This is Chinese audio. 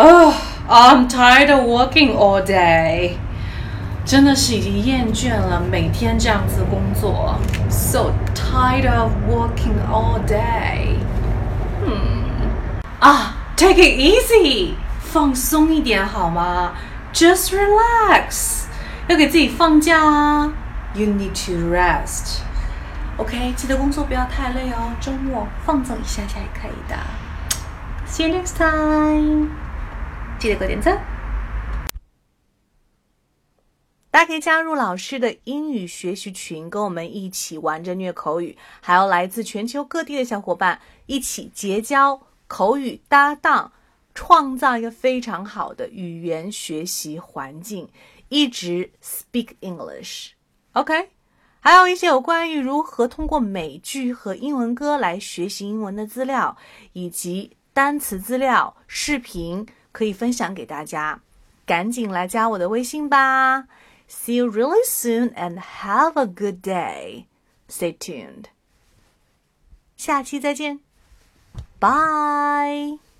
Oh, I'm tired of working all day. 真的是已经厌倦了每天这样子工作。So tired of working all day. 嗯，啊，take it easy，放松一点好吗？Just relax，要给自己放假啊。You need to rest. OK，记得工作不要太累哦，周末放纵一下下也可以的。See you next time， 记得给我点赞。大家可以加入老师的英语学习群，跟我们一起玩着虐口语，还有来自全球各地的小伙伴一起结交口语搭档，创造一个非常好的语言学习环境，一直 speak English。OK，还有一些有关于如何通过美剧和英文歌来学习英文的资料，以及单词资料、视频可以分享给大家，赶紧来加我的微信吧。See you really soon and have a good day. Stay tuned. 下期再见，Bye.